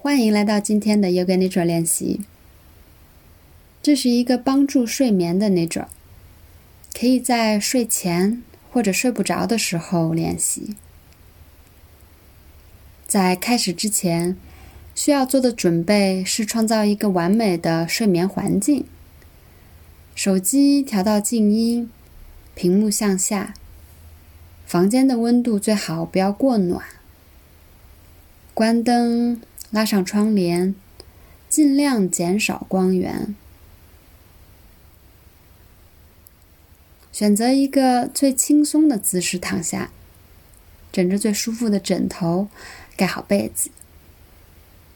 欢迎来到今天的 Yoga Nidra 练习。这是一个帮助睡眠的 Nidra，可以在睡前或者睡不着的时候练习。在开始之前，需要做的准备是创造一个完美的睡眠环境。手机调到静音，屏幕向下，房间的温度最好不要过暖。关灯。拉上窗帘，尽量减少光源。选择一个最轻松的姿势躺下，枕着最舒服的枕头，盖好被子。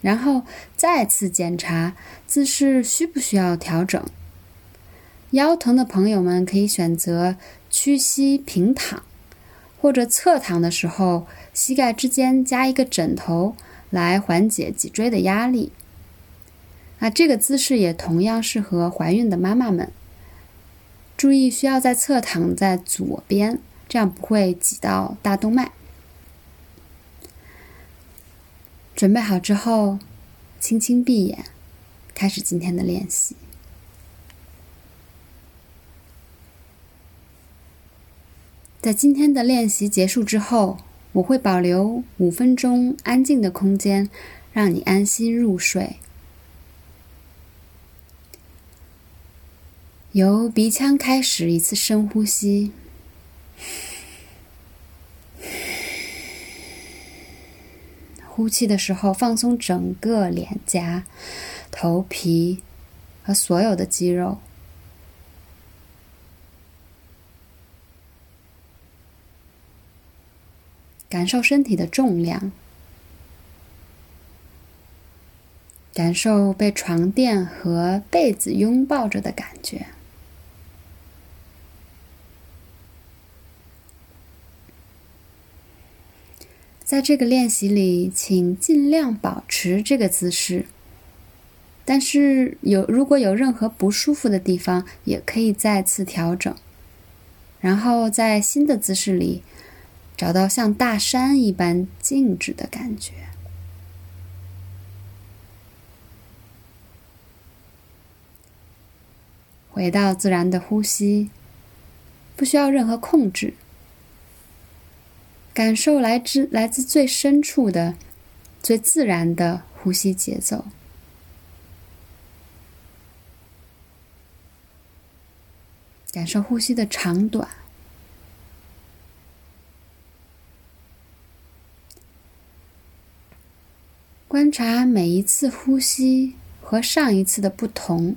然后再次检查姿势需不需要调整。腰疼的朋友们可以选择屈膝平躺，或者侧躺的时候，膝盖之间加一个枕头。来缓解脊椎的压力。那这个姿势也同样适合怀孕的妈妈们。注意，需要在侧躺在左边，这样不会挤到大动脉。准备好之后，轻轻闭眼，开始今天的练习。在今天的练习结束之后。我会保留五分钟安静的空间，让你安心入睡。由鼻腔开始一次深呼吸，呼气的时候放松整个脸颊、头皮和所有的肌肉。感受身体的重量，感受被床垫和被子拥抱着的感觉。在这个练习里，请尽量保持这个姿势。但是有如果有任何不舒服的地方，也可以再次调整。然后在新的姿势里。找到像大山一般静止的感觉，回到自然的呼吸，不需要任何控制，感受来自来自最深处的、最自然的呼吸节奏，感受呼吸的长短。观察每一次呼吸和上一次的不同，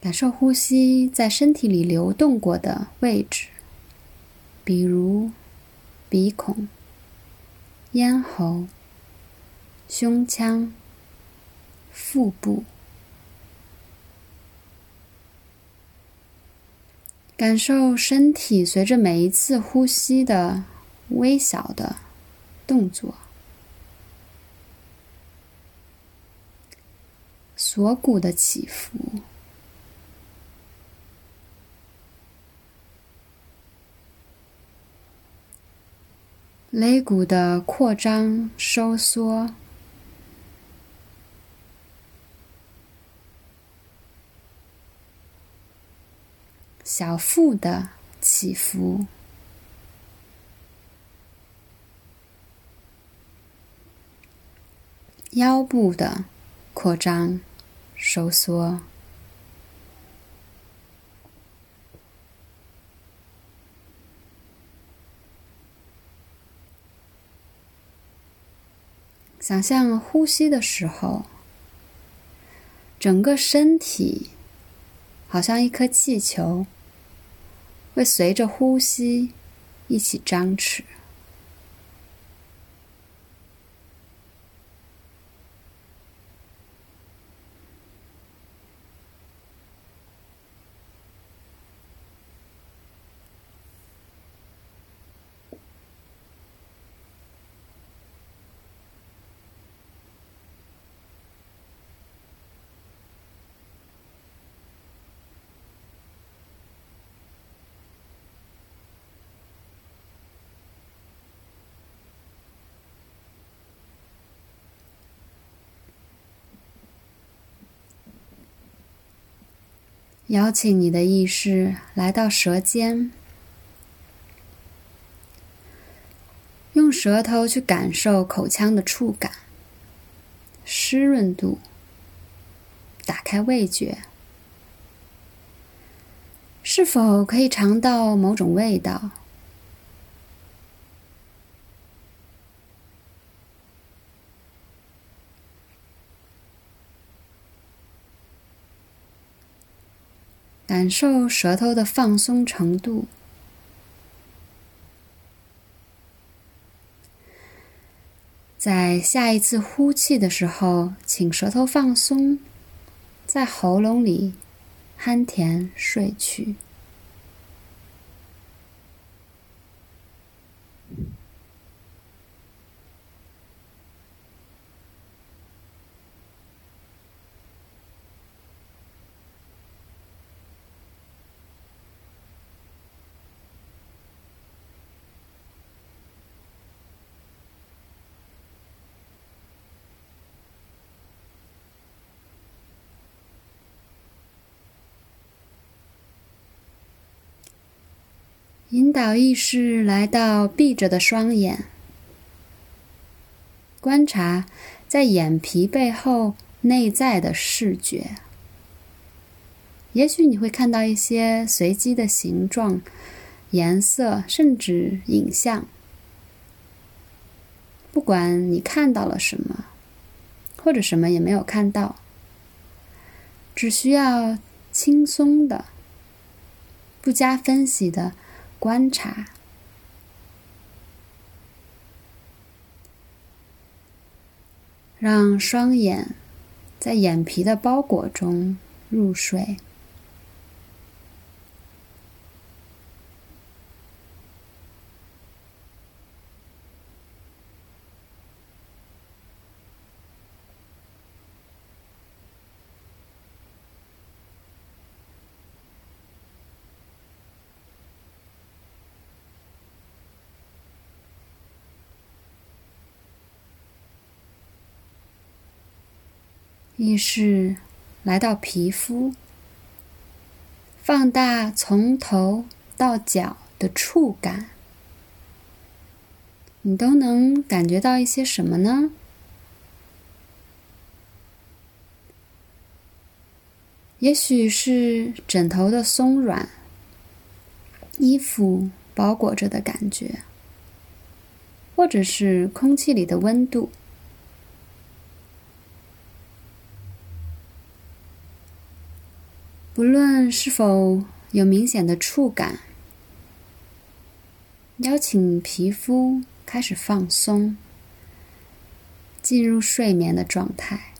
感受呼吸在身体里流动过的位置。比如，鼻孔、咽喉、胸腔、腹部，感受身体随着每一次呼吸的微小的动作，锁骨的起伏。肋骨的扩张、收缩，小腹的起伏，腰部的扩张、收缩。想象呼吸的时候，整个身体好像一颗气球，会随着呼吸一起张弛。邀请你的意识来到舌尖，用舌头去感受口腔的触感、湿润度，打开味觉，是否可以尝到某种味道？感受舌头的放松程度，在下一次呼气的时候，请舌头放松，在喉咙里酣甜睡去。引导意识来到闭着的双眼，观察在眼皮背后内在的视觉。也许你会看到一些随机的形状、颜色，甚至影像。不管你看到了什么，或者什么也没有看到，只需要轻松的、不加分析的。观察，让双眼在眼皮的包裹中入睡。意识来到皮肤，放大从头到脚的触感，你都能感觉到一些什么呢？也许是枕头的松软，衣服包裹着的感觉，或者是空气里的温度。无论是否有明显的触感，邀请皮肤开始放松，进入睡眠的状态。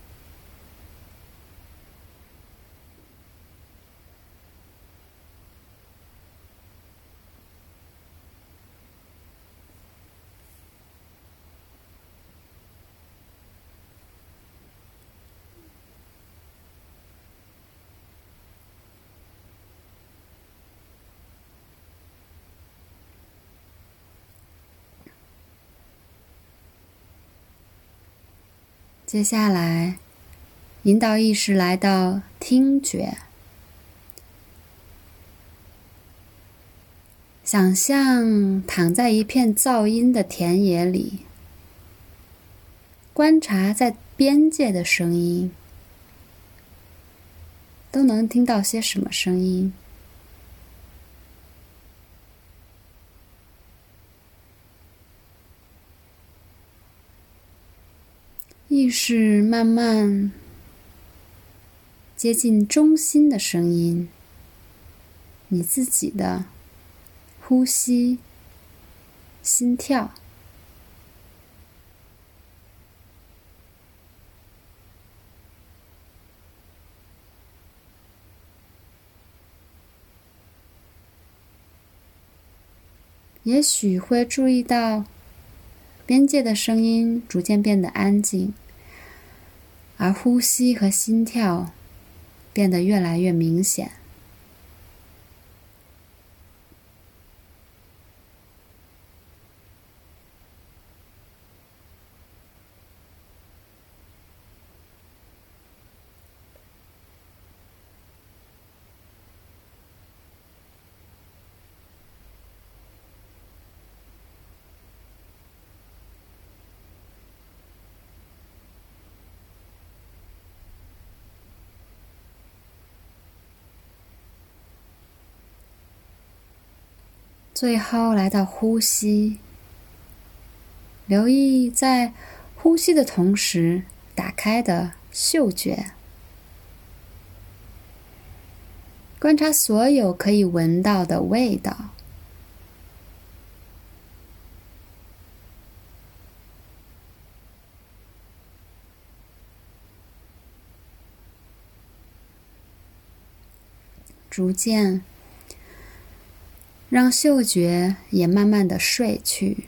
接下来，引导意识来到听觉，想象躺在一片噪音的田野里，观察在边界的声音，都能听到些什么声音。意识慢慢接近中心的声音，你自己的呼吸、心跳。也许会注意到边界的声音逐渐变得安静。而呼吸和心跳变得越来越明显。最后来到呼吸，留意在呼吸的同时打开的嗅觉，观察所有可以闻到的味道。逐渐让嗅觉也慢慢的睡去，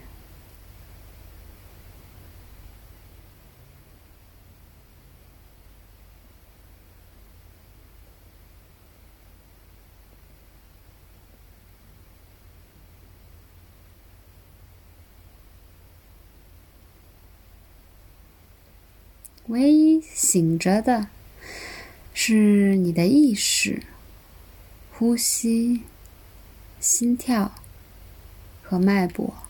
唯一醒着的是你的意识。呼吸、心跳和脉搏。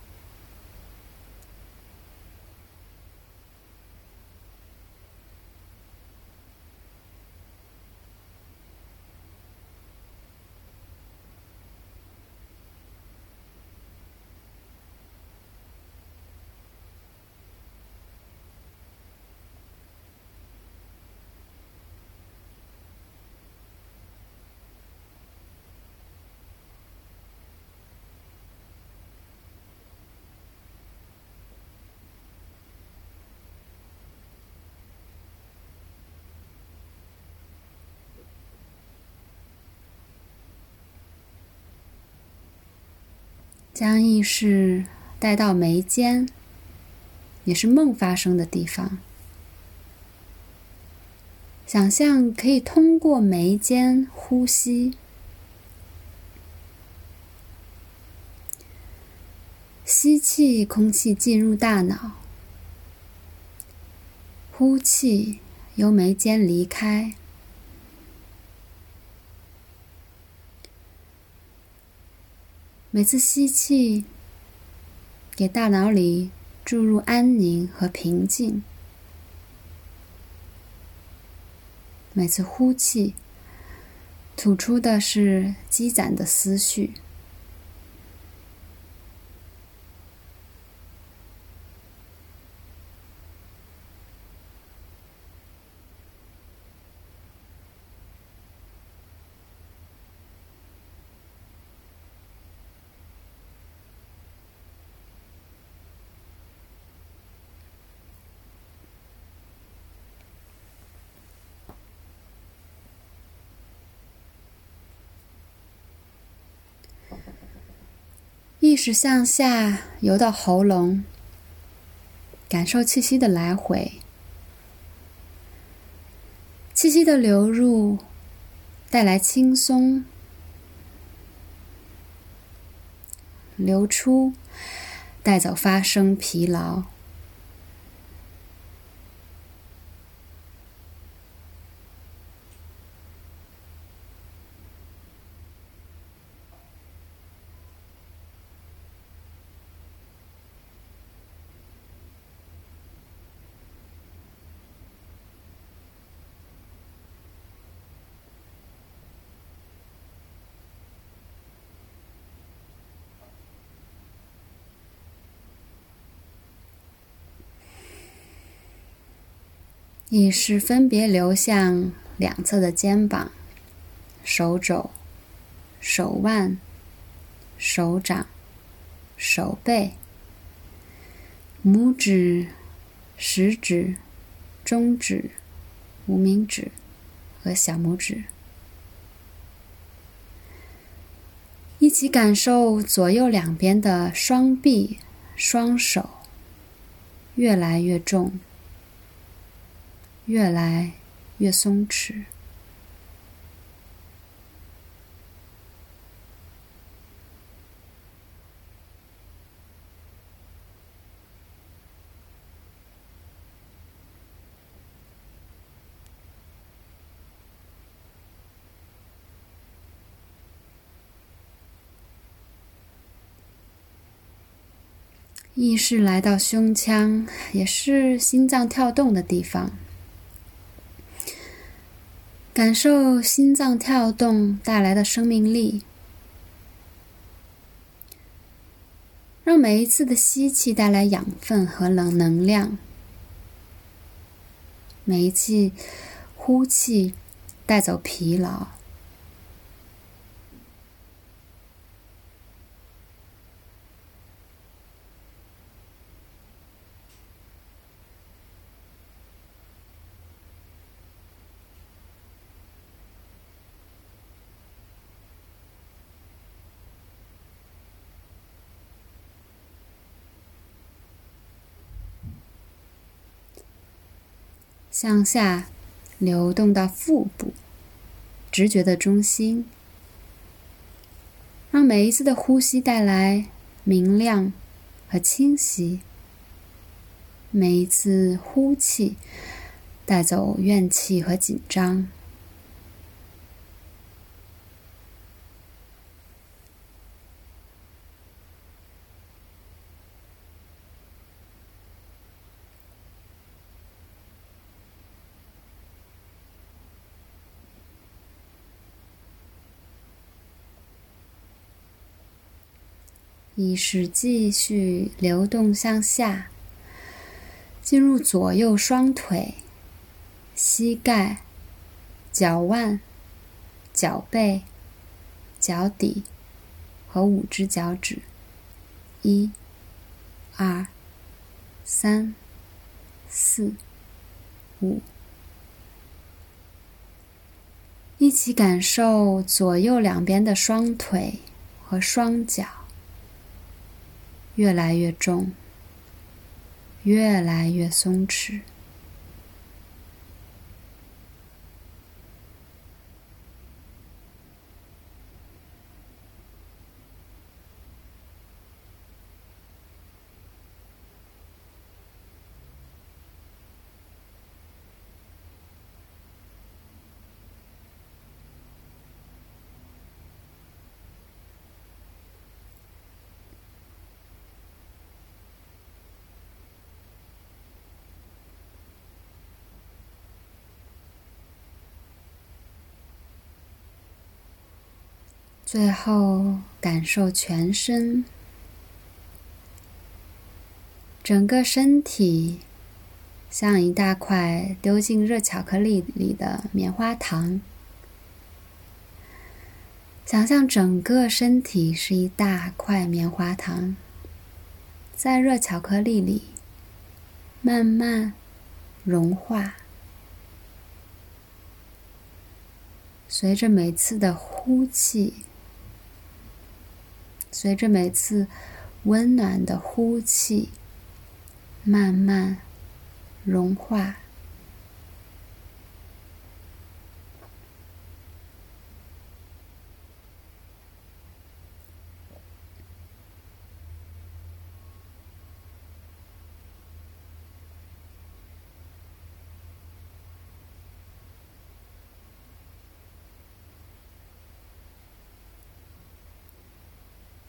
将意识带到眉间，也是梦发生的地方。想象可以通过眉间呼吸，吸气，空气进入大脑；呼气，由眉间离开。每次吸气，给大脑里注入安宁和平静；每次呼气，吐出的是积攒的思绪。意识向下游到喉咙，感受气息的来回，气息的流入带来轻松，流出带走发生疲劳。意识分别流向两侧的肩膀、手肘、手腕、手掌、手背、拇指、食指、中指、无名指和小拇指，一起感受左右两边的双臂、双手越来越重。越来越松弛，意识来到胸腔，也是心脏跳动的地方。感受心脏跳动带来的生命力，让每一次的吸气带来养分和能能量，每一次呼气带走疲劳。向下流动到腹部，直觉的中心，让每一次的呼吸带来明亮和清晰；每一次呼气带走怨气和紧张。意识继续流动向下，进入左右双腿、膝盖、脚腕、脚背、脚底和五只脚趾。一、二、三、四、五，一起感受左右两边的双腿和双脚。越来越重，越来越松弛。最后，感受全身，整个身体像一大块丢进热巧克力里的棉花糖。想象整个身体是一大块棉花糖，在热巧克力里慢慢融化，随着每次的呼气。随着每次温暖的呼气，慢慢融化。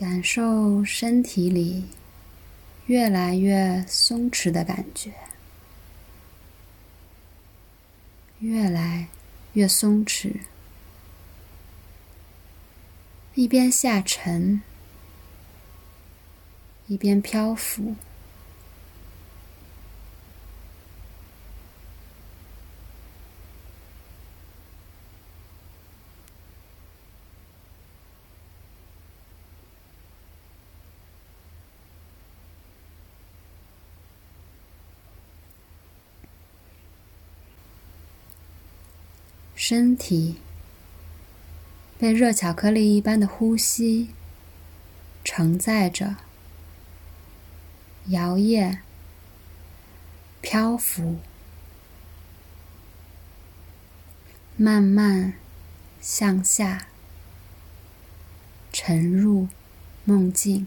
感受身体里越来越松弛的感觉，越来越松弛，一边下沉，一边漂浮。身体被热巧克力一般的呼吸承载着，摇曳、漂浮，慢慢向下沉入梦境。